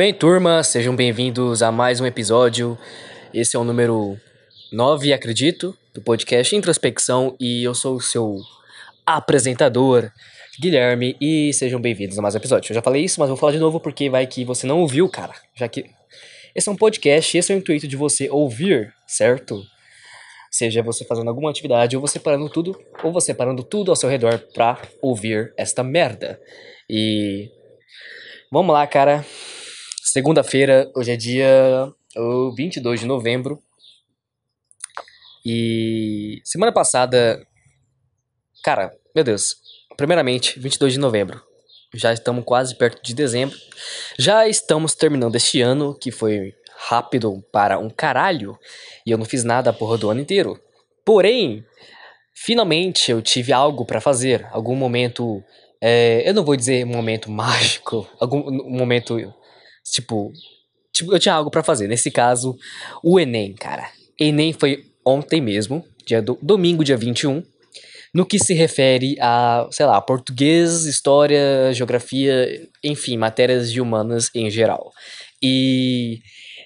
Bem, turma, sejam bem-vindos a mais um episódio. Esse é o número 9, acredito, do podcast Introspecção e eu sou o seu apresentador, Guilherme, e sejam bem-vindos a mais um episódio. Eu já falei isso, mas vou falar de novo porque vai que você não ouviu, cara. Já que esse é um podcast, esse é o intuito de você ouvir, certo? Seja você fazendo alguma atividade, ou você parando tudo, ou você parando tudo ao seu redor pra ouvir esta merda. E. Vamos lá, cara. Segunda-feira, hoje é dia 22 de novembro. E. Semana passada. Cara, meu Deus. Primeiramente, 22 de novembro. Já estamos quase perto de dezembro. Já estamos terminando este ano, que foi rápido para um caralho. E eu não fiz nada a porra do ano inteiro. Porém, finalmente eu tive algo para fazer. Algum momento. É, eu não vou dizer momento mágico. Algum momento. Tipo. Tipo, eu tinha algo para fazer. Nesse caso, o Enem, cara. Enem foi ontem mesmo, dia do, domingo, dia 21 no que se refere a, sei lá, português, história, geografia, enfim, matérias de humanas em geral. E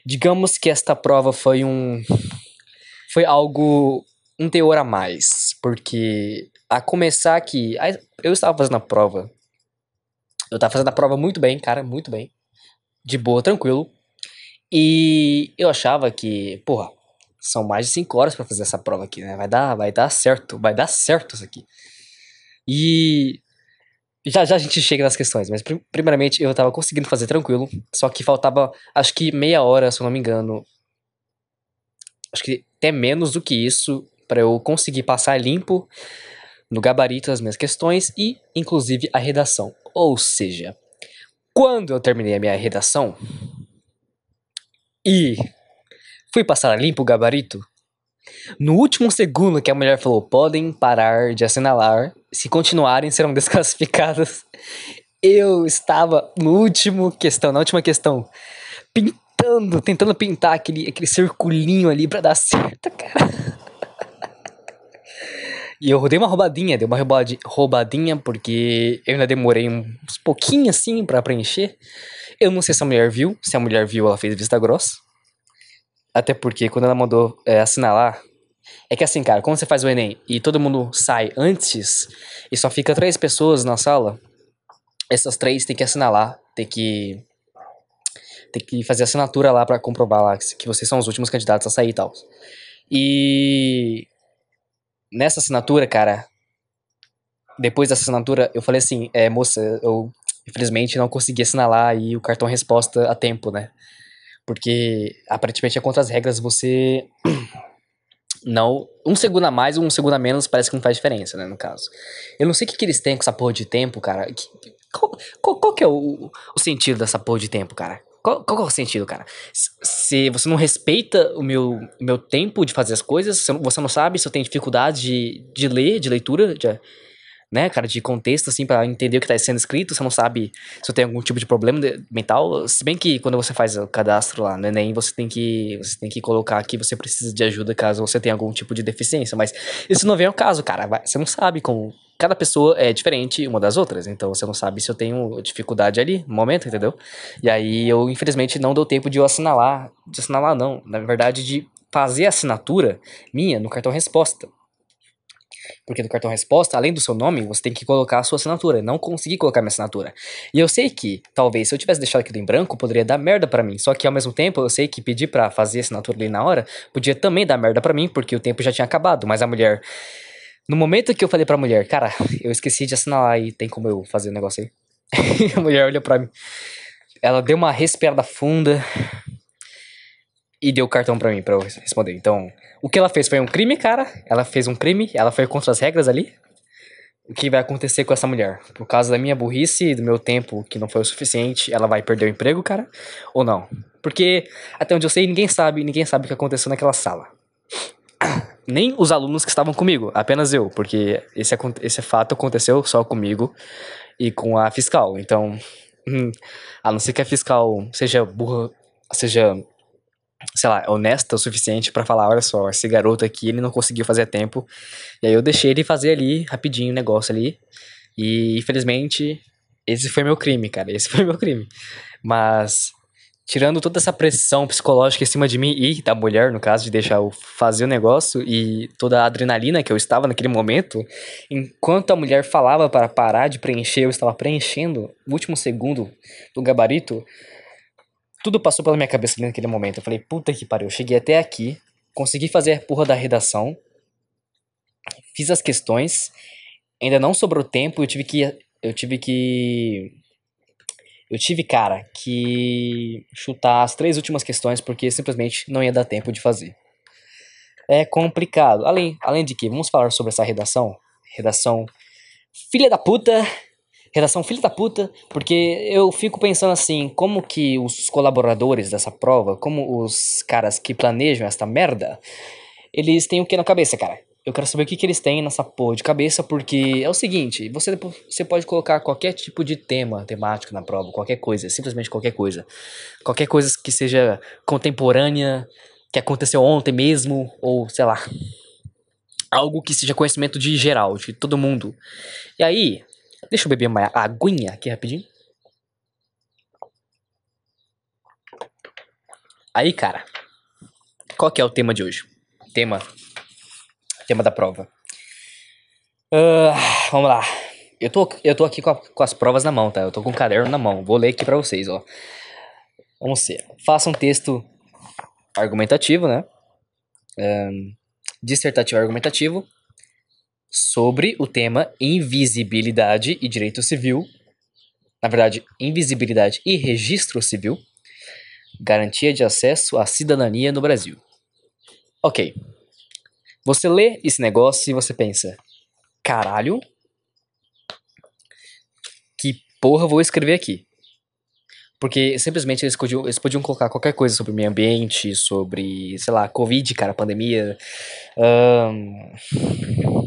digamos que esta prova foi um foi algo um teor a mais, porque a começar que eu estava fazendo a prova. Eu estava fazendo a prova muito bem, cara, muito bem. De boa, tranquilo. E eu achava que, porra, são mais de 5 horas para fazer essa prova aqui, né? Vai dar, vai dar certo, vai dar certo isso aqui. E já já a gente chega nas questões, mas primeiramente eu tava conseguindo fazer tranquilo, só que faltava acho que meia hora, se eu não me engano. Acho que até menos do que isso para eu conseguir passar limpo no gabarito as minhas questões e inclusive a redação. Ou seja, quando eu terminei a minha redação e Fui passar limpo o gabarito. No último segundo que a mulher falou, podem parar de assinalar, se continuarem serão desclassificadas. Eu estava no último questão, na última questão, pintando, tentando pintar aquele, aquele circulinho ali pra dar certo, cara. E eu dei uma roubadinha, dei uma roubadinha porque eu ainda demorei uns pouquinho assim para preencher. Eu não sei se a mulher viu, se a mulher viu, ela fez vista grossa. Até porque quando ela mandou é, assinalar. É que assim, cara, quando você faz o Enem e todo mundo sai antes e só fica três pessoas na sala, essas três tem que assinalar, tem que. Tem que fazer assinatura lá para comprovar lá que vocês são os últimos candidatos a sair e tal. E. Nessa assinatura, cara. Depois dessa assinatura, eu falei assim: é, moça, eu infelizmente não consegui assinalar aí o cartão resposta a tempo, né? Porque aparentemente é contra as regras você não. Um segundo a mais um segundo a menos parece que não faz diferença, né? No caso. Eu não sei o que, que eles têm com essa porra de tempo, cara. Qual, qual, qual que é o, o sentido dessa porra de tempo, cara? Qual, qual é o sentido, cara? Se você não respeita o meu, meu tempo de fazer as coisas, você não sabe se eu tenho dificuldade de, de ler, de leitura, de, né, cara, de contexto, assim, para entender o que tá sendo escrito, você não sabe se tem algum tipo de problema mental, se bem que quando você faz o cadastro lá no Enem, você tem que, você tem que colocar que você precisa de ajuda caso você tenha algum tipo de deficiência, mas isso não vem ao caso, cara, você não sabe como, cada pessoa é diferente uma das outras, então você não sabe se eu tenho dificuldade ali, no momento, entendeu? E aí eu, infelizmente, não deu tempo de eu assinalar, de assinalar não, na verdade de fazer a assinatura minha no cartão resposta, porque no cartão resposta, além do seu nome, você tem que colocar a sua assinatura. Não consegui colocar minha assinatura. E eu sei que, talvez, se eu tivesse deixado aquilo em branco, poderia dar merda para mim. Só que ao mesmo tempo, eu sei que pedir para fazer a assinatura ali na hora podia também dar merda para mim, porque o tempo já tinha acabado. Mas a mulher. No momento que eu falei pra mulher, cara, eu esqueci de assinar e tem como eu fazer o negócio aí? a mulher olhou pra mim. Ela deu uma respirada funda e deu o cartão para mim para eu responder. Então, o que ela fez foi um crime, cara. Ela fez um crime, ela foi contra as regras ali. O que vai acontecer com essa mulher? Por causa da minha burrice do meu tempo que não foi o suficiente, ela vai perder o emprego, cara? Ou não? Porque, até onde eu sei, ninguém sabe, ninguém sabe o que aconteceu naquela sala. Nem os alunos que estavam comigo, apenas eu, porque esse, esse fato aconteceu só comigo e com a fiscal. Então, hum, a não ser que a fiscal seja burra, seja sei lá, honesta o suficiente para falar, olha só, esse garoto aqui, ele não conseguiu fazer a tempo. E aí eu deixei ele fazer ali, rapidinho, o negócio ali. E, infelizmente, esse foi meu crime, cara, esse foi meu crime. Mas, tirando toda essa pressão psicológica em cima de mim e da mulher, no caso, de deixar eu fazer o negócio e toda a adrenalina que eu estava naquele momento, enquanto a mulher falava para parar de preencher, eu estava preenchendo o último segundo do gabarito. Tudo passou pela minha cabeça naquele momento. Eu falei, puta que pariu, eu cheguei até aqui, consegui fazer a porra da redação, fiz as questões, ainda não sobrou tempo, eu tive que eu tive que eu tive, cara, que chutar as três últimas questões porque simplesmente não ia dar tempo de fazer. É complicado. Além, além de que, vamos falar sobre essa redação. Redação filha da puta. Redação filha da puta, porque eu fico pensando assim, como que os colaboradores dessa prova, como os caras que planejam esta merda, eles têm o que na cabeça, cara? Eu quero saber o que, que eles têm nessa porra de cabeça, porque é o seguinte, você, você pode colocar qualquer tipo de tema temático na prova, qualquer coisa, simplesmente qualquer coisa. Qualquer coisa que seja contemporânea, que aconteceu ontem mesmo, ou sei lá. Algo que seja conhecimento de geral, de todo mundo. E aí, deixa eu beber uma aguinha aqui rapidinho. Aí, cara, qual que é o tema de hoje? Tema tema da prova. Uh, vamos lá. Eu tô, eu tô aqui com, a, com, as provas na mão, tá? Eu tô com o caderno na mão. Vou ler aqui pra vocês, ó. Vamos ser. Faça um texto argumentativo, né? Um, dissertativo argumentativo sobre o tema invisibilidade e direito civil. Na verdade, invisibilidade e registro civil. Garantia de acesso à cidadania no Brasil. Ok. Você lê esse negócio e você pensa: caralho, que porra vou escrever aqui? Porque simplesmente eles podiam, eles podiam colocar qualquer coisa sobre meio ambiente, sobre, sei lá, Covid, cara, pandemia.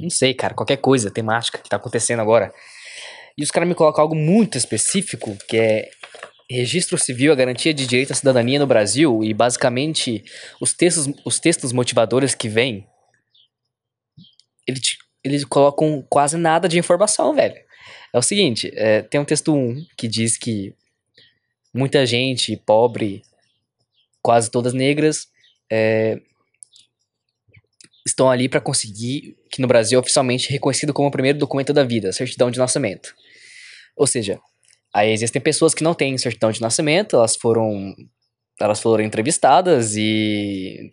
Não sei, cara, qualquer coisa temática que tá acontecendo agora. E os caras me colocam algo muito específico, que é registro civil, a garantia de direito à cidadania no Brasil, e basicamente os textos, os textos motivadores que vêm ele eles colocam quase nada de informação, velho. É o seguinte, é, tem um texto 1 que diz que muita gente pobre, quase todas negras, é, estão ali para conseguir que no Brasil é oficialmente reconhecido como o primeiro documento da vida, certidão de nascimento. Ou seja, aí existem pessoas que não têm certidão de nascimento, elas foram elas foram entrevistadas e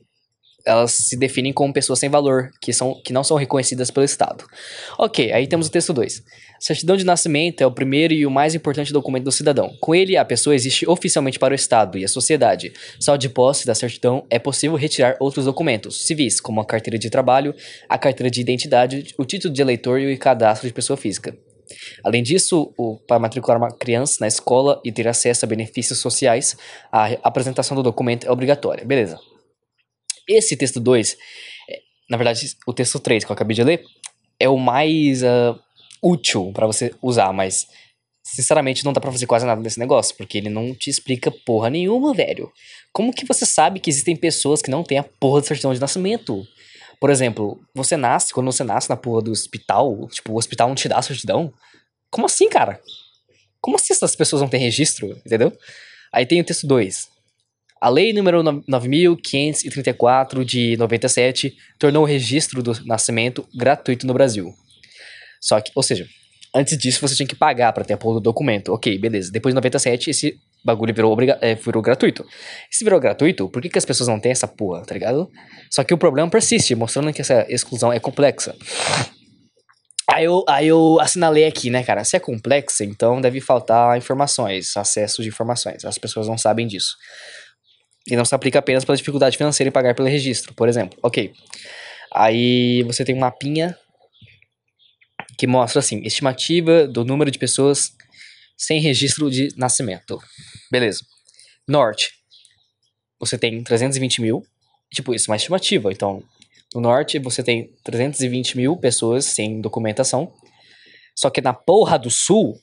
elas se definem como pessoas sem valor, que, são, que não são reconhecidas pelo Estado. Ok, aí temos o texto 2. Certidão de nascimento é o primeiro e o mais importante documento do cidadão. Com ele, a pessoa existe oficialmente para o Estado e a sociedade. Só de posse da certidão é possível retirar outros documentos civis, como a carteira de trabalho, a carteira de identidade, o título de eleitor e o cadastro de pessoa física. Além disso, o, para matricular uma criança na escola e ter acesso a benefícios sociais, a apresentação do documento é obrigatória. Beleza. Esse texto 2, é, na verdade, o texto 3 que eu acabei de ler, é o mais uh, útil para você usar, mas sinceramente não dá pra fazer quase nada desse negócio, porque ele não te explica porra nenhuma, velho. Como que você sabe que existem pessoas que não têm a porra de certidão de nascimento? Por exemplo, você nasce, quando você nasce na porra do hospital, tipo, o hospital não te dá a certidão? Como assim, cara? Como assim essas pessoas não têm registro, entendeu? Aí tem o texto 2. A Lei número 9.534 de 97 tornou o registro do nascimento gratuito no Brasil. Só que, ou seja, antes disso você tinha que pagar para ter a porra do documento. Ok, beleza. Depois de 97, esse bagulho virou, é, virou gratuito. Se virou gratuito, por que, que as pessoas não têm essa porra, tá ligado? Só que o problema persiste, mostrando que essa exclusão é complexa. Aí eu, aí eu assinalei aqui, né, cara? Se é complexa, então deve faltar informações, acesso de informações. As pessoas não sabem disso. E não se aplica apenas pela dificuldade financeira em pagar pelo registro, por exemplo. Ok. Aí você tem um mapinha que mostra assim, estimativa do número de pessoas sem registro de nascimento. Beleza. Norte. Você tem 320 mil. Tipo, isso é uma estimativa. Então, no norte você tem 320 mil pessoas sem documentação. Só que na porra do sul,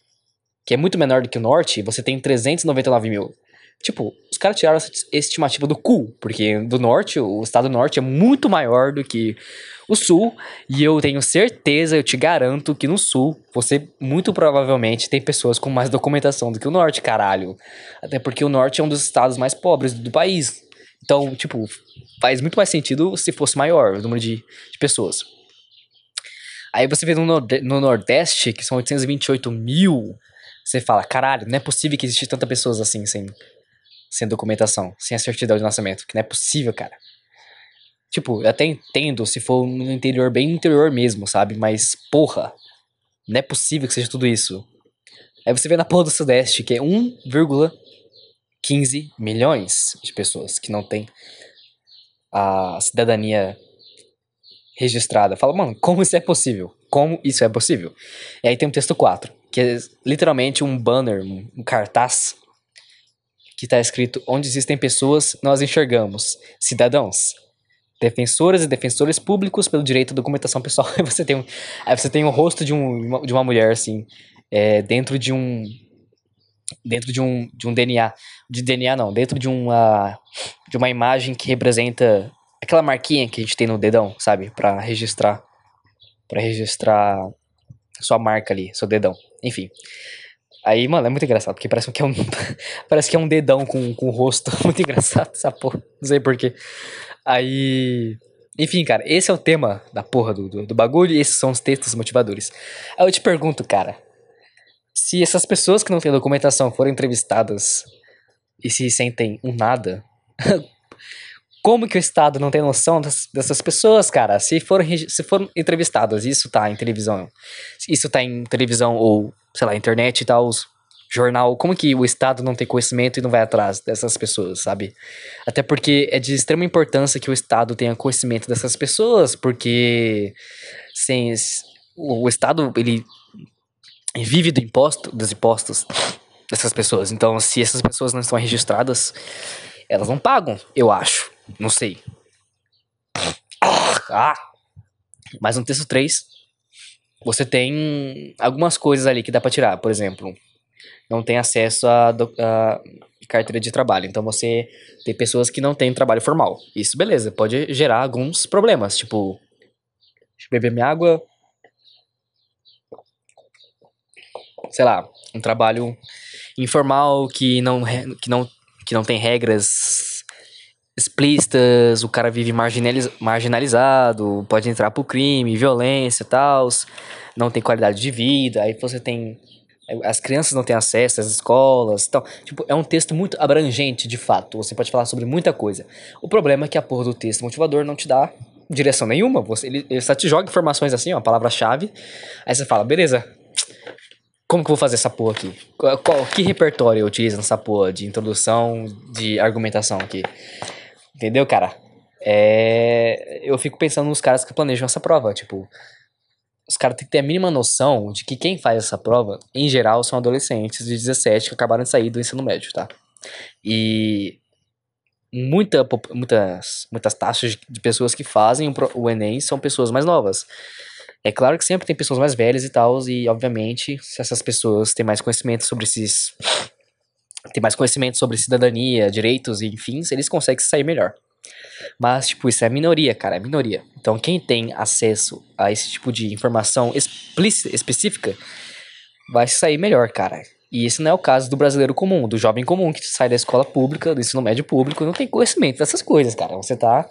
que é muito menor do que o norte, você tem 399 mil. Tipo, os caras tiraram essa estimativa do cu, porque do norte, o estado do norte é muito maior do que o sul, e eu tenho certeza, eu te garanto que no sul, você muito provavelmente tem pessoas com mais documentação do que o norte, caralho. Até porque o norte é um dos estados mais pobres do país. Então, tipo, faz muito mais sentido se fosse maior o número de, de pessoas. Aí você vê no, no Nordeste, que são 828 mil, você fala, caralho, não é possível que exista tanta pessoas assim, sem, sem documentação, sem a certidão de nascimento. Que não é possível, cara. Tipo, eu até entendo se for no interior, bem interior mesmo, sabe? Mas, porra, não é possível que seja tudo isso. Aí você vê na porra do Sudeste, que é 1,15 milhões de pessoas que não tem a cidadania registrada. Fala, mano, como isso é possível? Como isso é possível? E aí tem o texto 4, que é literalmente um banner, um cartaz, que está escrito: Onde existem pessoas, nós enxergamos cidadãos. Defensoras e defensores públicos pelo direito à documentação pessoal. Aí você tem, um, aí você tem o rosto de, um, de uma mulher, assim, é, dentro de um. Dentro de um, de um DNA. De DNA, não. Dentro de uma, de uma imagem que representa aquela marquinha que a gente tem no dedão, sabe? Para registrar. para registrar sua marca ali, seu dedão. Enfim. Aí, mano, é muito engraçado, porque parece que é um, parece que é um dedão com, com o rosto. Muito engraçado essa porra. Não sei porquê. Aí. Enfim, cara, esse é o tema da porra do, do, do bagulho e esses são os textos motivadores. Aí eu te pergunto, cara, se essas pessoas que não têm documentação forem entrevistadas e se sentem um nada, como que o Estado não tem noção das, dessas pessoas, cara? Se foram, se foram entrevistadas, isso tá em televisão, isso tá em televisão ou, sei lá, internet e tal, jornal, como que o Estado não tem conhecimento e não vai atrás dessas pessoas, sabe? Até porque é de extrema importância que o Estado tenha conhecimento dessas pessoas, porque sem o, o Estado ele vive do imposto, dos impostos dessas pessoas. Então, se essas pessoas não estão registradas, elas não pagam, eu acho. Não sei. Ah! Mas no texto 3, você tem algumas coisas ali que dá para tirar. Por exemplo, não tem acesso à, à carteira de trabalho. Então você tem pessoas que não têm trabalho formal. Isso, beleza, pode gerar alguns problemas, tipo, deixa eu beber minha água. Sei lá, um trabalho informal que não, que não, que não tem regras explícitas, o cara vive marginaliz, marginalizado, pode entrar pro crime, violência e tal, não tem qualidade de vida, aí você tem as crianças não têm acesso às escolas então Tipo, é um texto muito abrangente, de fato. Você pode falar sobre muita coisa. O problema é que a porra do texto motivador não te dá direção nenhuma. Você, ele, ele só te joga informações assim, ó, palavra-chave. Aí você fala, beleza, como que eu vou fazer essa porra aqui? Qual, que repertório eu utilizo nessa porra de introdução, de argumentação aqui? Entendeu, cara? É, eu fico pensando nos caras que planejam essa prova, tipo, os caras têm que ter a mínima noção de que quem faz essa prova, em geral, são adolescentes de 17 que acabaram de sair do ensino médio, tá? E muita, muitas, muitas taxas de pessoas que fazem o Enem são pessoas mais novas. É claro que sempre tem pessoas mais velhas e tal, e obviamente, se essas pessoas têm mais conhecimento sobre esses. Têm mais conhecimento sobre cidadania, direitos e enfim, eles conseguem sair melhor. Mas, tipo, isso é minoria, cara, é minoria. Então, quem tem acesso a esse tipo de informação explícita, específica, vai sair melhor, cara. E esse não é o caso do brasileiro comum, do jovem comum que sai da escola pública, do ensino médio público, não tem conhecimento dessas coisas, cara. Você tá,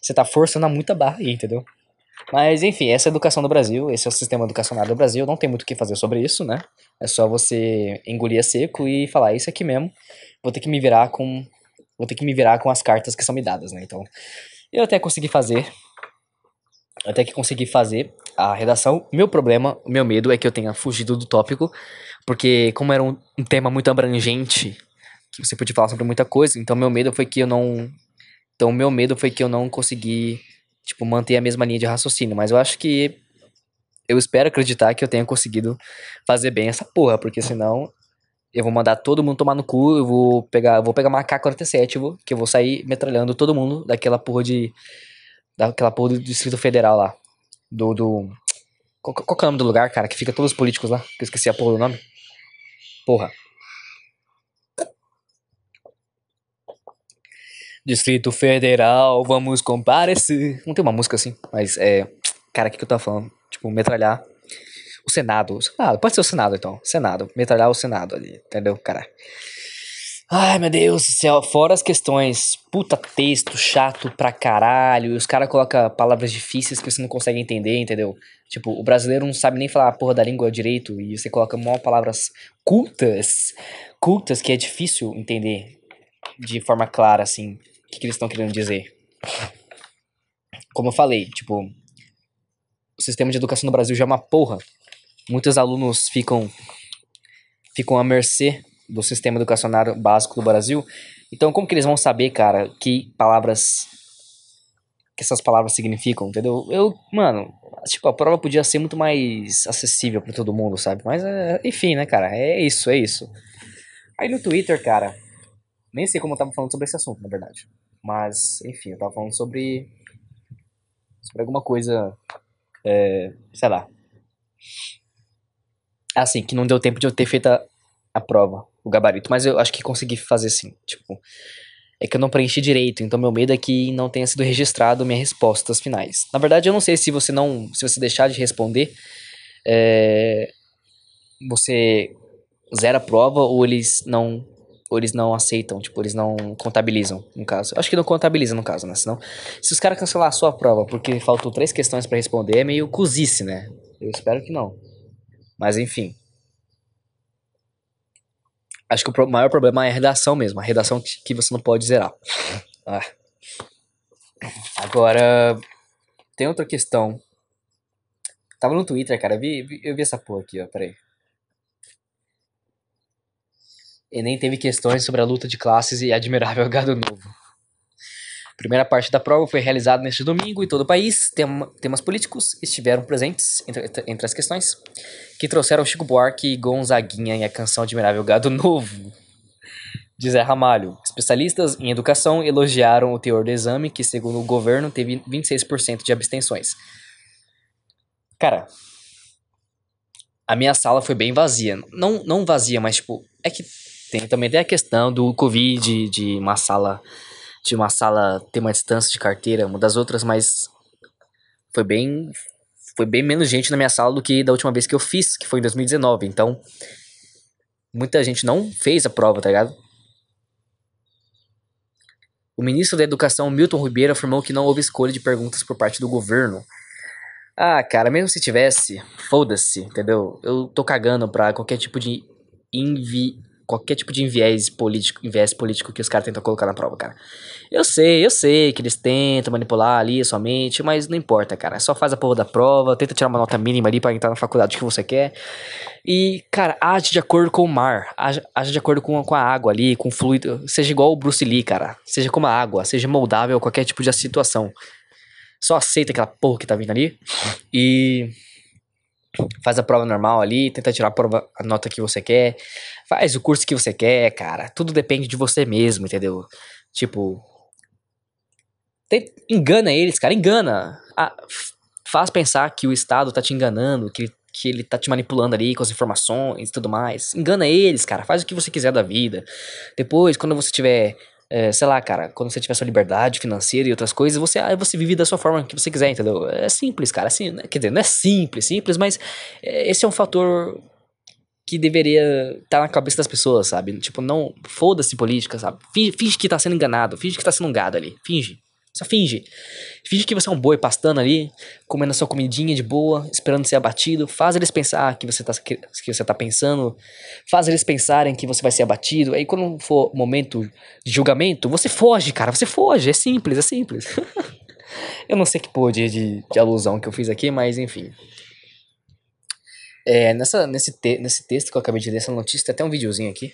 você tá forçando a muita barra aí, entendeu? Mas, enfim, essa é a educação do Brasil, esse é o sistema educacional do Brasil, não tem muito o que fazer sobre isso, né? É só você engolir a seco e falar, é isso aqui mesmo, vou ter que me virar com vou ter que me virar com as cartas que são me dadas, né? Então, eu até consegui fazer, até que consegui fazer a redação. Meu problema, meu medo é que eu tenha fugido do tópico, porque como era um, um tema muito abrangente, que você podia falar sobre muita coisa, então meu medo foi que eu não, então meu medo foi que eu não consegui, tipo, manter a mesma linha de raciocínio, mas eu acho que eu espero acreditar que eu tenha conseguido fazer bem essa porra, porque senão eu vou mandar todo mundo tomar no cu, eu vou pegar, vou pegar uma AK-47, vou, que eu vou sair metralhando todo mundo daquela porra de daquela porra do Distrito Federal lá, do do qual, qual é o nome do lugar, cara, que fica todos os políticos lá, que eu esqueci a porra do nome. Porra. Distrito Federal, vamos comparecer. Não tem uma música assim, mas é. Cara, o que, que eu tava falando? Tipo, metralhar o Senado. Senado, pode ser o Senado então. Senado. Metralhar o Senado ali, entendeu, cara? Ai, meu Deus do céu. Fora as questões, puta texto chato pra caralho. E os caras colocam palavras difíceis que você não consegue entender, entendeu? Tipo, o brasileiro não sabe nem falar a porra da língua direito. E você coloca mó palavras cultas. Cultas que é difícil entender de forma clara, assim, que, que eles estão querendo dizer. Como eu falei, tipo, o sistema de educação no Brasil já é uma porra. Muitos alunos ficam ficam à mercê do sistema educacional básico do Brasil. Então, como que eles vão saber, cara, que palavras que essas palavras significam, entendeu? Eu, mano, tipo, a prova podia ser muito mais acessível para todo mundo, sabe? Mas, é, enfim, né, cara? É isso, é isso. Aí no Twitter, cara, nem sei como eu tava falando sobre esse assunto, na verdade. Mas, enfim, eu tava falando sobre. sobre alguma coisa. É, sei lá. Assim, que não deu tempo de eu ter feito a, a prova, o gabarito. Mas eu acho que consegui fazer sim. Tipo, é que eu não preenchi direito, então meu medo é que não tenha sido registrado minhas respostas finais. Na verdade, eu não sei se você não. Se você deixar de responder, é, você zera a prova ou eles não. Eles não aceitam, tipo, eles não contabilizam, no caso. Acho que não contabiliza, no caso, né? Senão, se os caras cancelar a sua prova porque faltou três questões para responder, é meio cozice, né? Eu espero que não. Mas enfim. Acho que o maior problema é a redação mesmo. A redação que você não pode zerar. Ah. Agora, tem outra questão. Tava no Twitter, cara. Eu vi, eu vi essa porra aqui, ó. Peraí. E nem teve questões sobre a luta de classes e admirável gado novo. A primeira parte da prova foi realizada neste domingo e todo o país. Tem, temas políticos estiveram presentes entre, entre as questões que trouxeram Chico Buarque e Gonzaguinha em a canção Admirável Gado Novo. De Zé Ramalho. Especialistas em educação elogiaram o teor do exame, que, segundo o governo, teve 26% de abstenções. Cara, a minha sala foi bem vazia. Não, não vazia, mas tipo, é que tem também tem a questão do Covid, de uma sala de uma sala ter uma distância de carteira, uma das outras, mas foi bem foi bem menos gente na minha sala do que da última vez que eu fiz, que foi em 2019. Então, muita gente não fez a prova, tá ligado? O ministro da Educação, Milton Ribeiro, afirmou que não houve escolha de perguntas por parte do governo. Ah, cara, mesmo se tivesse, foda-se, entendeu? Eu tô cagando pra qualquer tipo de envi qualquer tipo de enviés político, enviés político que os caras tentam colocar na prova, cara. Eu sei, eu sei que eles tentam manipular ali somente, mas não importa, cara. Só faz a porra da prova, tenta tirar uma nota mínima ali para entrar na faculdade que você quer. E, cara, age de acordo com o mar, age, age de acordo com, com a água ali, com o fluido. Seja igual o Bruce Lee, cara. Seja como a água, seja moldável a qualquer tipo de situação. Só aceita aquela porra que tá vindo ali e faz a prova normal ali, tenta tirar a, prova, a nota que você quer, faz o curso que você quer, cara. Tudo depende de você mesmo, entendeu? Tipo, engana eles, cara, engana. Ah, faz pensar que o Estado tá te enganando, que, que ele tá te manipulando ali com as informações e tudo mais. Engana eles, cara. Faz o que você quiser da vida. Depois, quando você tiver é, sei lá, cara, quando você tiver sua liberdade financeira e outras coisas, você, você vive da sua forma que você quiser, entendeu? É simples, cara, assim, né? quer dizer, não é simples, simples, mas é, esse é um fator que deveria estar tá na cabeça das pessoas, sabe? Tipo, não, foda-se política, sabe? Finge, finge que tá sendo enganado, finge que tá sendo um gado ali, finge. Só finge. Finge que você é um boi pastando ali, comendo a sua comidinha de boa, esperando ser abatido. Faz eles pensar que você tá, que, você tá pensando. Faz eles pensarem que você vai ser abatido. Aí quando for momento de julgamento, você foge, cara. Você foge. É simples, é simples. eu não sei que pô de, de, de, alusão que eu fiz aqui, mas enfim. É, nessa, nesse, te, nesse texto que eu acabei de ler, essa notícia, tem até um videozinho aqui.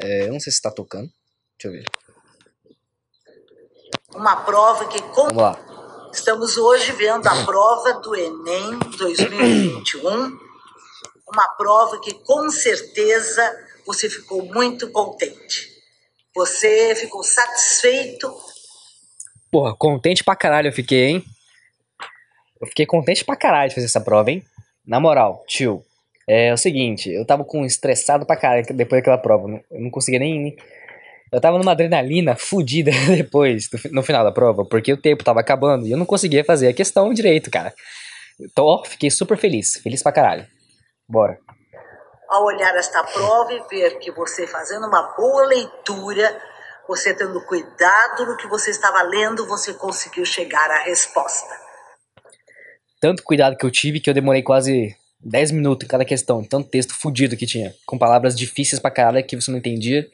É, eu não sei se tá tocando. Deixa eu ver uma prova que com... estamos hoje vendo a prova do Enem 2021, uma prova que com certeza você ficou muito contente. Você ficou satisfeito? Porra, contente pra caralho eu fiquei, hein? Eu fiquei contente pra caralho de fazer essa prova, hein? Na moral, tio, é o seguinte, eu tava com estressado pra caralho depois daquela prova. Eu não conseguia nem Eu tava numa adrenalina fodida depois, no final da prova, porque o tempo tava acabando e eu não conseguia fazer a questão direito, cara. Então, ó, fiquei super feliz. Feliz pra caralho. Bora. Ao olhar esta prova e ver que você fazendo uma boa leitura, você tendo cuidado no que você estava lendo, você conseguiu chegar à resposta. Tanto cuidado que eu tive que eu demorei quase 10 minutos em cada questão. Tanto texto fudido que tinha. Com palavras difíceis pra caralho que você não entendia.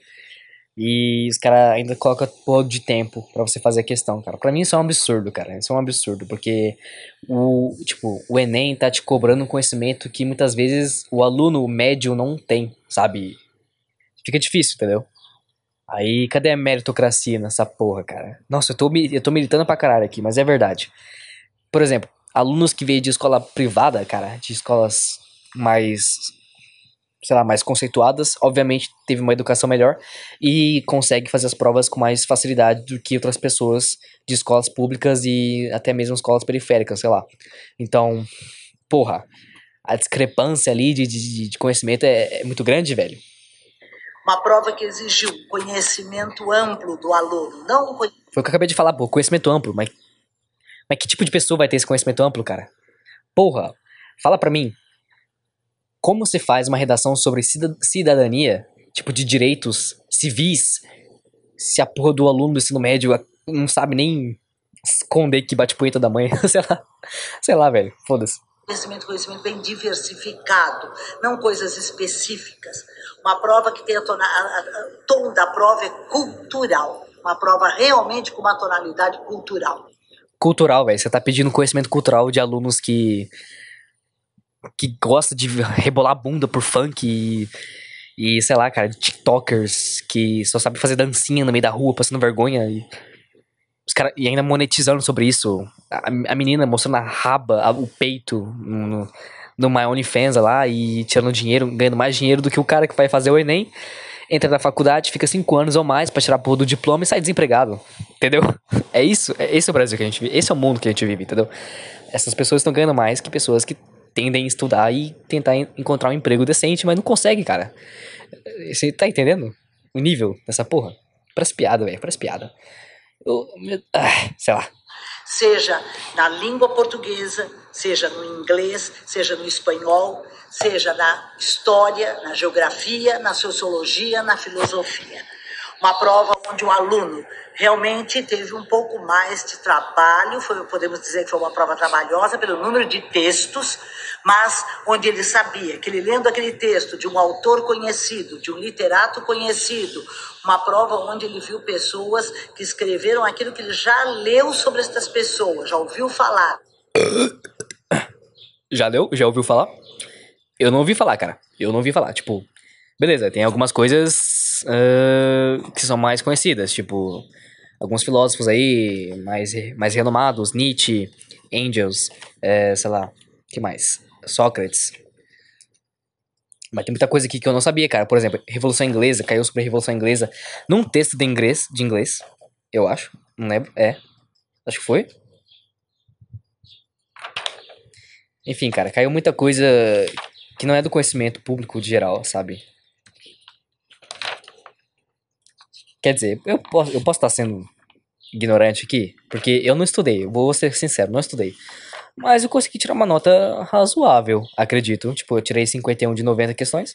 E os caras ainda colocam todo de tempo para você fazer a questão, cara. Pra mim isso é um absurdo, cara. Isso é um absurdo, porque o, tipo, o Enem tá te cobrando um conhecimento que muitas vezes o aluno médio não tem, sabe? Fica difícil, entendeu? Aí, cadê a meritocracia nessa porra, cara? Nossa, eu tô, eu tô militando pra caralho aqui, mas é verdade. Por exemplo, alunos que veio de escola privada, cara, de escolas mais sei lá, mais conceituadas, obviamente teve uma educação melhor e consegue fazer as provas com mais facilidade do que outras pessoas de escolas públicas e até mesmo escolas periféricas, sei lá. Então, porra, a discrepância ali de, de, de conhecimento é, é muito grande, velho. Uma prova que exigiu conhecimento amplo do aluno, não Foi o que eu acabei de falar, pô, conhecimento amplo, mas, mas que tipo de pessoa vai ter esse conhecimento amplo, cara? Porra, fala pra mim, como se faz uma redação sobre cidadania, tipo de direitos civis, se a porra do aluno do ensino médio não sabe nem esconder que bate punheta da mãe, sei lá, sei lá, velho, foda-se. Conhecimento, conhecimento bem diversificado, não coisas específicas. Uma prova que tem a, tona, a, a tom da prova é cultural, uma prova realmente com uma tonalidade cultural. Cultural, velho, você tá pedindo conhecimento cultural de alunos que que gosta de rebolar a bunda por funk e, e sei lá, cara, tiktokers que só sabe fazer dancinha no meio da rua, passando vergonha e, os cara, e ainda monetizando sobre isso. A, a menina mostrando a raba, a, o peito no, no My OnlyFans lá e tirando dinheiro, ganhando mais dinheiro do que o cara que vai fazer o Enem. Entra na faculdade, fica cinco anos ou mais para tirar a porra do diploma e sai desempregado. Entendeu? É isso. É esse é o Brasil que a gente vive. Esse é o mundo que a gente vive, entendeu? Essas pessoas estão ganhando mais que pessoas que tendem a estudar e tentar encontrar um emprego decente, mas não consegue, cara. Você tá entendendo? O nível dessa porra? Parece piada, velho. Parece piada. Eu, ah, sei lá. Seja na língua portuguesa, seja no inglês, seja no espanhol, seja na história, na geografia, na sociologia, na filosofia. Uma prova onde o aluno realmente teve um pouco mais de trabalho, foi, podemos dizer que foi uma prova trabalhosa pelo número de textos, mas onde ele sabia que ele lendo aquele texto de um autor conhecido, de um literato conhecido, uma prova onde ele viu pessoas que escreveram aquilo que ele já leu sobre estas pessoas, já ouviu falar. Já leu? Já ouviu falar? Eu não ouvi falar, cara. Eu não ouvi falar. Tipo, beleza, tem algumas coisas uh, que são mais conhecidas, tipo alguns filósofos aí mais, mais renomados, Nietzsche, Engels, é, sei lá, que mais? Sócrates. Mas tem muita coisa aqui que eu não sabia, cara. Por exemplo, Revolução Inglesa, caiu sobre a Revolução Inglesa num texto de inglês, de inglês, eu acho. Não lembro, é. Acho que foi. Enfim, cara, caiu muita coisa que não é do conhecimento público de geral, sabe? Quer dizer, eu posso, eu posso estar sendo ignorante aqui, porque eu não estudei, vou ser sincero, não estudei. Mas eu consegui tirar uma nota razoável, acredito. Tipo, eu tirei 51 de 90 questões.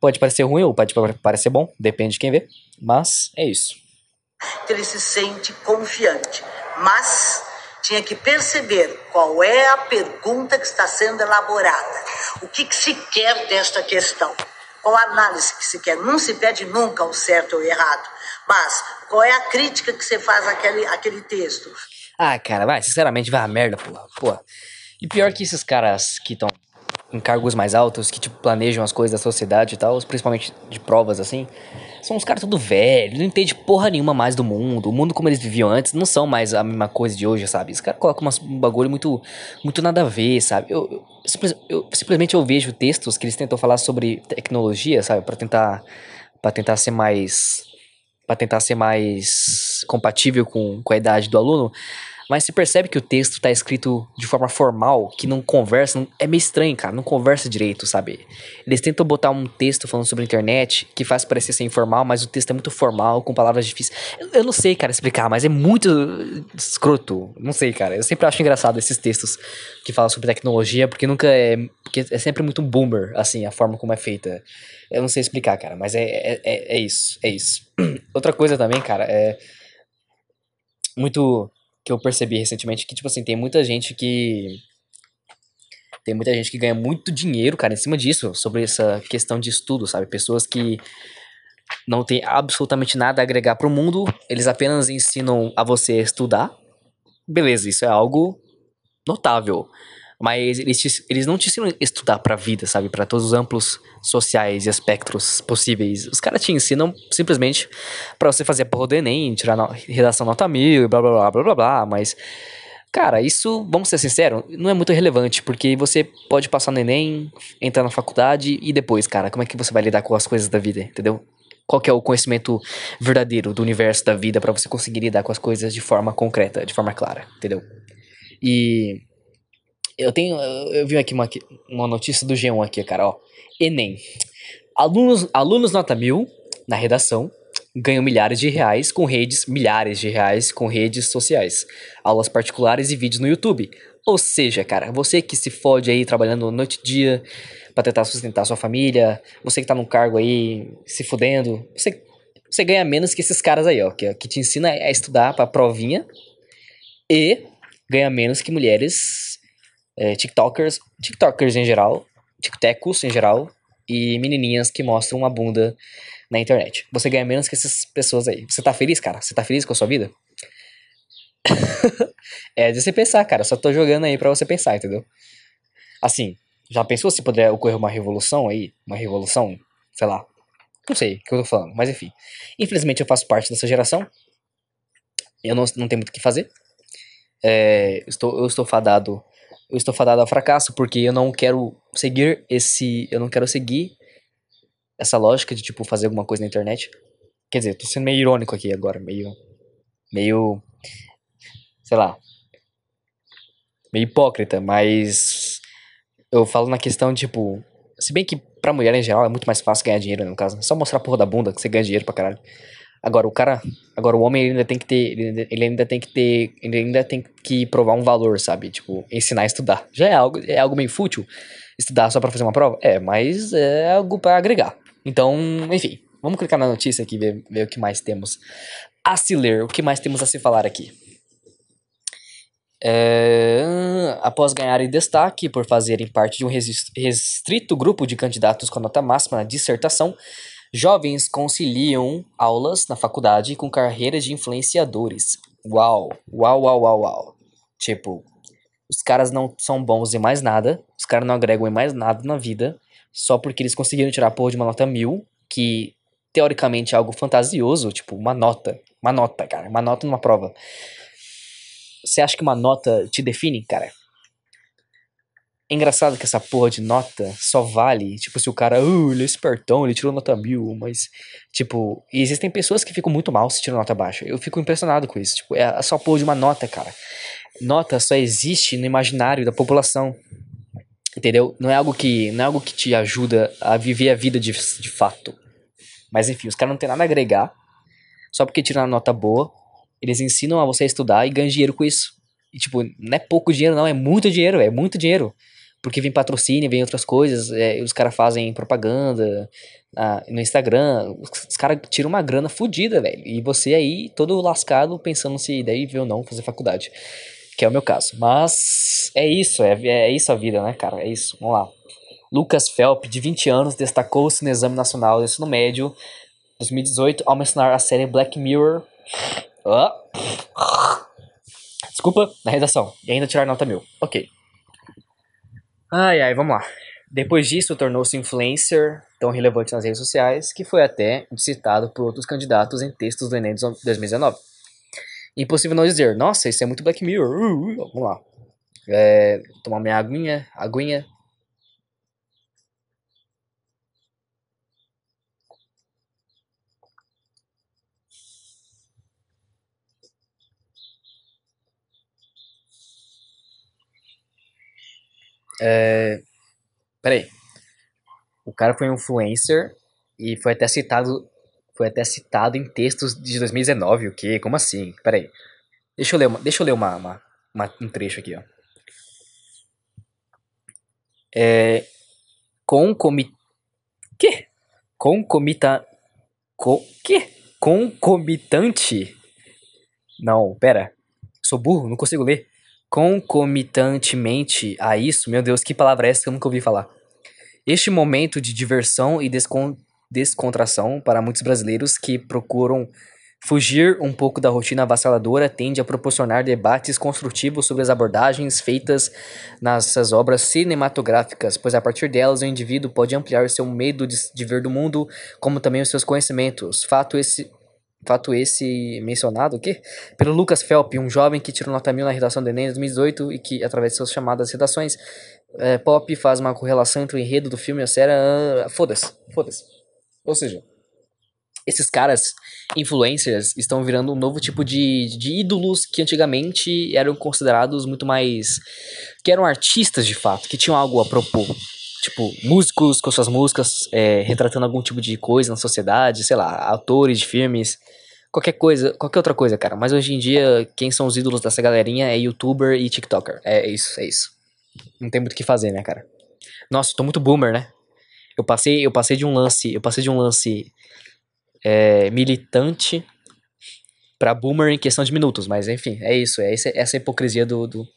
Pode parecer ruim ou pode parecer bom, depende de quem vê. Mas é isso. Ele se sente confiante, mas tinha que perceber qual é a pergunta que está sendo elaborada. O que, que se quer desta questão? Qual a análise que se quer? Não se pede nunca o certo ou o errado, mas qual é a crítica que você faz àquele, àquele texto? Ah, cara, vai, sinceramente, vai a merda, porra. E pior que esses caras que estão em cargos mais altos, que, tipo, planejam as coisas da sociedade e tal, principalmente de provas, assim, são uns caras tudo velho, não entende porra nenhuma mais do mundo. O mundo como eles viviam antes não são mais a mesma coisa de hoje, sabe? Os caras colocam um bagulho muito, muito nada a ver, sabe? Eu, eu, eu, simplesmente eu vejo textos que eles tentam falar sobre tecnologia, sabe? para tentar, para tentar ser mais para tentar ser mais compatível com, com a idade do aluno. Mas se percebe que o texto tá escrito de forma formal, que não conversa, não- é meio estranho, cara, não conversa direito, sabe? Eles tentam botar um texto falando sobre a internet que faz parecer ser informal, mas o texto é muito formal, com palavras difíceis. Eu, eu não sei, cara, explicar, mas é muito escroto. Não sei, cara. Eu sempre acho engraçado esses textos que falam sobre tecnologia, porque nunca é. Porque é sempre muito boomer, assim, a forma como é feita. Eu não sei explicar, cara, mas é, é, é, é isso, é isso. Outra coisa também, cara, é. Muito que eu percebi recentemente que, tipo assim, tem muita gente que. Tem muita gente que ganha muito dinheiro, cara, em cima disso, sobre essa questão de estudo, sabe? Pessoas que não têm absolutamente nada a agregar pro mundo, eles apenas ensinam a você a estudar. Beleza, isso é algo notável. Mas eles, te- eles não te ensinam a estudar pra vida, sabe? Pra todos os amplos sociais e espectros possíveis. Os caras te ensinam simplesmente pra você fazer a porra do Enem, tirar no, redação nota mil, blá blá blá blá blá blá. Mas, cara, isso, vamos ser sinceros, não é muito relevante, porque você pode passar no Enem, entrar na faculdade e depois, cara, como é que você vai lidar com as coisas da vida, entendeu? Qual é o conhecimento verdadeiro do universo da vida pra você conseguir lidar com as coisas de forma concreta, de forma clara, entendeu? E eu tenho. Eu vi aqui uma, uma notícia do G1 aqui, cara, ó. Enem. Alunos, alunos nota mil na redação ganham milhares de reais com redes. Milhares de reais com redes sociais. Aulas particulares e vídeos no YouTube. Ou seja, cara, você que se fode aí trabalhando noite e dia pra tentar sustentar sua família, você que tá num cargo aí se fudendo, você, você ganha menos que esses caras aí, ó, que, que te ensina a estudar pra provinha e ganha menos que mulheres é, TikTokers, TikTokers em geral, TikTokers em geral, e menininhas que mostram a bunda na internet. Você ganha menos que essas pessoas aí. Você tá feliz, cara? Você tá feliz com a sua vida? é de você pensar, cara. Só tô jogando aí pra você pensar, entendeu? Assim, já pensou se puder ocorrer uma revolução aí? Uma revolução, sei lá. Não sei o que eu tô falando, mas enfim. Infelizmente eu faço parte dessa geração. Eu não, não tenho muito o que fazer. É, estou, eu estou fadado eu estou fadado ao fracasso porque eu não quero seguir esse eu não quero seguir essa lógica de tipo fazer alguma coisa na internet. Quer dizer tô sendo meio irônico aqui agora meio meio sei lá meio hipócrita mas eu falo na questão tipo se bem que pra mulher em geral é muito mais fácil ganhar dinheiro né, no caso é só mostrar a porra da bunda que você ganha dinheiro pra caralho Agora, o cara. Agora, o homem ainda tem que ter. Ele ainda, ele ainda tem que ter. Ele ainda tem que provar um valor, sabe? Tipo, ensinar a estudar. Já é algo, é algo meio fútil. Estudar só pra fazer uma prova? É, mas é algo pra agregar. Então, enfim. Vamos clicar na notícia aqui ver, ver o que mais temos a se ler. O que mais temos a se falar aqui. É, após ganharem destaque por fazerem parte de um restrito grupo de candidatos com nota máxima na dissertação, Jovens conciliam aulas na faculdade com carreiras de influenciadores. Uau, uau, uau, uau, uau. Tipo, os caras não são bons em mais nada, os caras não agregam em mais nada na vida, só porque eles conseguiram tirar a porra de uma nota mil, que teoricamente é algo fantasioso, tipo, uma nota. Uma nota, cara, uma nota numa prova. Você acha que uma nota te define, cara? É engraçado que essa porra de nota só vale, tipo, se o cara, uh, ele é espertão, ele tirou nota mil, mas, tipo, e existem pessoas que ficam muito mal se tiram nota baixa. Eu fico impressionado com isso. Tipo, é só porra de uma nota, cara. Nota só existe no imaginário da população. Entendeu? Não é algo que, não é algo que te ajuda a viver a vida de, de fato. Mas enfim, os caras não tem nada a agregar. Só porque tiraram nota boa, eles ensinam a você a estudar e ganham dinheiro com isso. E, tipo, não é pouco dinheiro, não, é muito dinheiro, é muito dinheiro. Porque vem patrocínio, vem outras coisas, é, os caras fazem propaganda ah, no Instagram, os, caras tiram uma grana fodida, velho. E você aí, todo lascado, pensando se deve ou não fazer faculdade. Que é o meu caso. Mas é isso, é, é isso a vida, né, cara? É isso. Vamos lá. Lucas Felp, de 20 anos, destacou-se no Exame Nacional do Ensino Médio 2018 ao mencionar a série Black Mirror. Ah. Desculpa, na redação. E ainda tirar nota mil. Ok. Ai, ai, vamos lá. Depois disso, tornou-se influencer tão relevante nas redes sociais que foi até citado por outros candidatos em textos do Enem de 2019. Impossível não dizer, nossa, isso é muito Black Mirror. Uh, uh, vamos lá. É, tomar minha aguinha, aguinha. É... Peraí. O cara foi um influencer e foi até citado. Foi até citado em textos de 2019. O quê? Como assim? Peraí. Deixa eu ler, uma, deixa eu ler uma, uma, uma um trecho aqui, ó. É. Concomi... Que? Concomita... Co... Que? Concomitante? Não, pera. Sou burro, não consigo ler. Concomitantemente a isso, meu Deus, que palavra é essa que eu nunca ouvi falar? Este momento de diversão e descon descontração para muitos brasileiros que procuram fugir um pouco da rotina avassaladora tende a proporcionar debates construtivos sobre as abordagens feitas nessas obras cinematográficas, pois a partir delas o indivíduo pode ampliar seu medo de, de ver do mundo, como também os seus conhecimentos. Fato esse Fato esse mencionado aqui pelo Lucas Felp, um jovem que tirou nota mil na redação do Enem em 2018 e que, através de suas chamadas redações, é, Pop faz uma correlação entre o enredo do filme e a série. Uh, foda-se, foda-se. Ou seja, esses caras, influencers, estão virando um novo tipo de, de ídolos que antigamente eram considerados muito mais. que eram artistas de fato, que tinham algo a propor. Tipo, músicos com suas músicas, é, retratando algum tipo de coisa na sociedade, sei lá, atores de filmes, qualquer coisa, qualquer outra coisa, cara. Mas hoje em dia, quem são os ídolos dessa galerinha é youtuber e tiktoker. É isso, é isso. Não tem muito o que fazer, né, cara? Nossa, tô muito boomer, né? Eu passei, eu passei de um lance, eu passei de um lance é, militante para boomer em questão de minutos, mas enfim, é isso, é essa, essa hipocrisia do, do,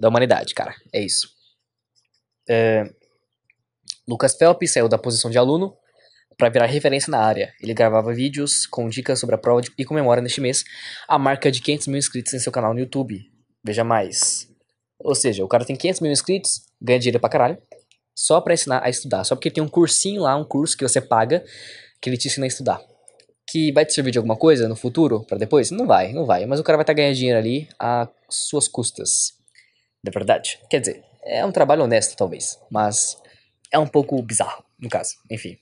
da humanidade, cara. É isso. É, Lucas Phelps saiu da posição de aluno para virar referência na área. Ele gravava vídeos com dicas sobre a prova e comemora neste mês a marca de 500 mil inscritos em seu canal no YouTube. Veja mais. Ou seja, o cara tem 500 mil inscritos, ganha dinheiro pra caralho, só pra ensinar a estudar. Só porque tem um cursinho lá, um curso que você paga, que ele te ensina a estudar. Que vai te servir de alguma coisa no futuro, para depois? Não vai, não vai. Mas o cara vai estar tá ganhando dinheiro ali a suas custas. De verdade. Quer dizer, é um trabalho honesto, talvez. Mas é um pouco bizarro, no caso. Enfim.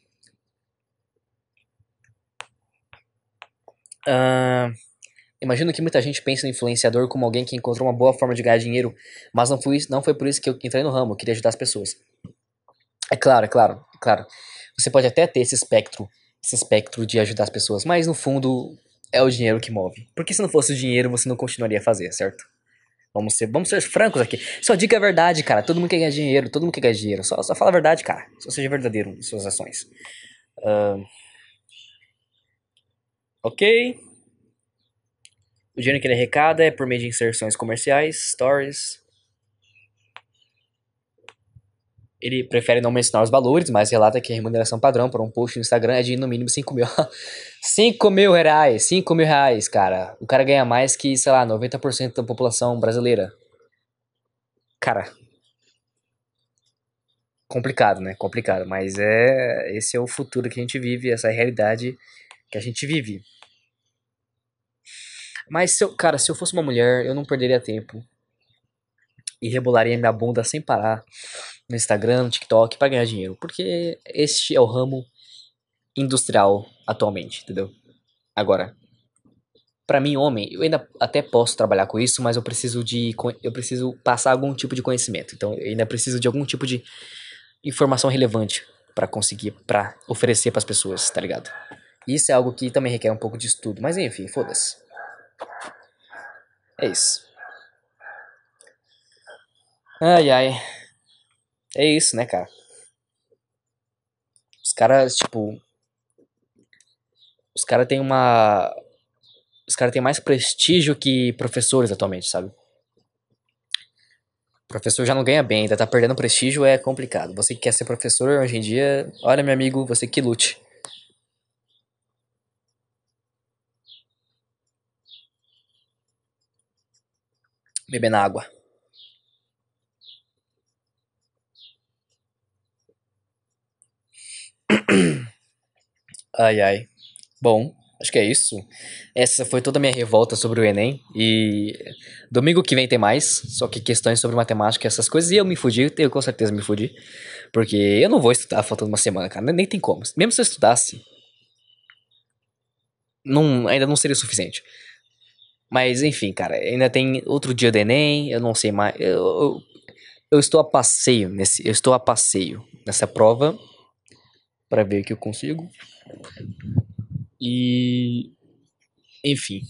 Uh, imagino que muita gente pensa no influenciador como alguém que encontrou uma boa forma de ganhar dinheiro, mas não foi, não foi por isso que eu entrei no ramo, eu queria ajudar as pessoas. É claro, é claro, é claro. Você pode até ter esse espectro, esse espectro de ajudar as pessoas, mas no fundo é o dinheiro que move. Porque se não fosse o dinheiro, você não continuaria a fazer, certo? Vamos ser, vamos ser francos aqui. Só diga a verdade, cara. Todo mundo quer ganhar dinheiro, todo mundo quer ganhar dinheiro. Só, só fala a verdade, cara. Só seja verdadeiro em suas ações. Uh... Ok. O dinheiro que ele arrecada é por meio de inserções comerciais, stories, Ele prefere não mencionar os valores, mas relata que a remuneração padrão para um post no Instagram é de no mínimo 5 mil. 5 mil reais, 5 mil reais, cara. O cara ganha mais que, sei lá, 90% da população brasileira. Cara. Complicado, né? Complicado. Mas é. Esse é o futuro que a gente vive, essa é realidade que a gente vive. Mas, se eu, cara, se eu fosse uma mulher, eu não perderia tempo. E rebolaria minha bunda sem parar no Instagram, no TikTok para ganhar dinheiro, porque este é o ramo industrial atualmente, entendeu? Agora, para mim homem, eu ainda até posso trabalhar com isso, mas eu preciso de eu preciso passar algum tipo de conhecimento. Então, eu ainda preciso de algum tipo de informação relevante para conseguir para oferecer para as pessoas, tá ligado? Isso é algo que também requer um pouco de estudo, mas enfim, foda-se. É isso. Ai ai. É isso, né, cara? Os caras, tipo. Os caras têm uma. Os caras têm mais prestígio que professores atualmente, sabe? Professor já não ganha bem, ainda tá perdendo prestígio, é complicado. Você que quer ser professor hoje em dia, olha, meu amigo, você que lute. Bebendo água. Ai, ai. Bom, acho que é isso. Essa foi toda a minha revolta sobre o Enem. E domingo que vem tem mais. Só que questões sobre matemática essas coisas. E eu me fudi, eu com certeza me fudi. Porque eu não vou estudar faltando uma semana, cara. Nem tem como. Mesmo se eu estudasse, não, ainda não seria suficiente. Mas enfim, cara, ainda tem outro dia do Enem. Eu não sei mais. Eu, eu, eu estou a passeio nesse, eu estou a passeio nessa prova para ver o que eu consigo. E enfim,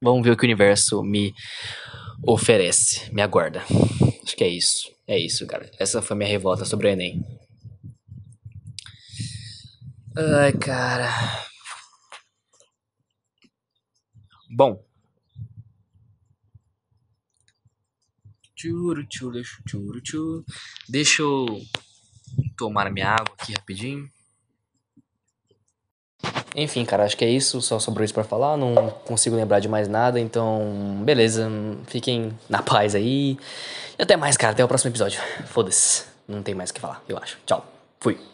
vamos ver o que o universo me oferece, me aguarda. Acho que é isso. É isso, cara. Essa foi minha revolta sobre o ENEM. Ai, cara. Bom. Churu, churu, churu, churu. Deixa eu tomar minha água aqui rapidinho. Enfim, cara, acho que é isso. Só sobrou isso pra falar. Não consigo lembrar de mais nada. Então, beleza. Fiquem na paz aí. E até mais, cara. Até o próximo episódio. Foda-se. Não tem mais o que falar, eu acho. Tchau. Fui.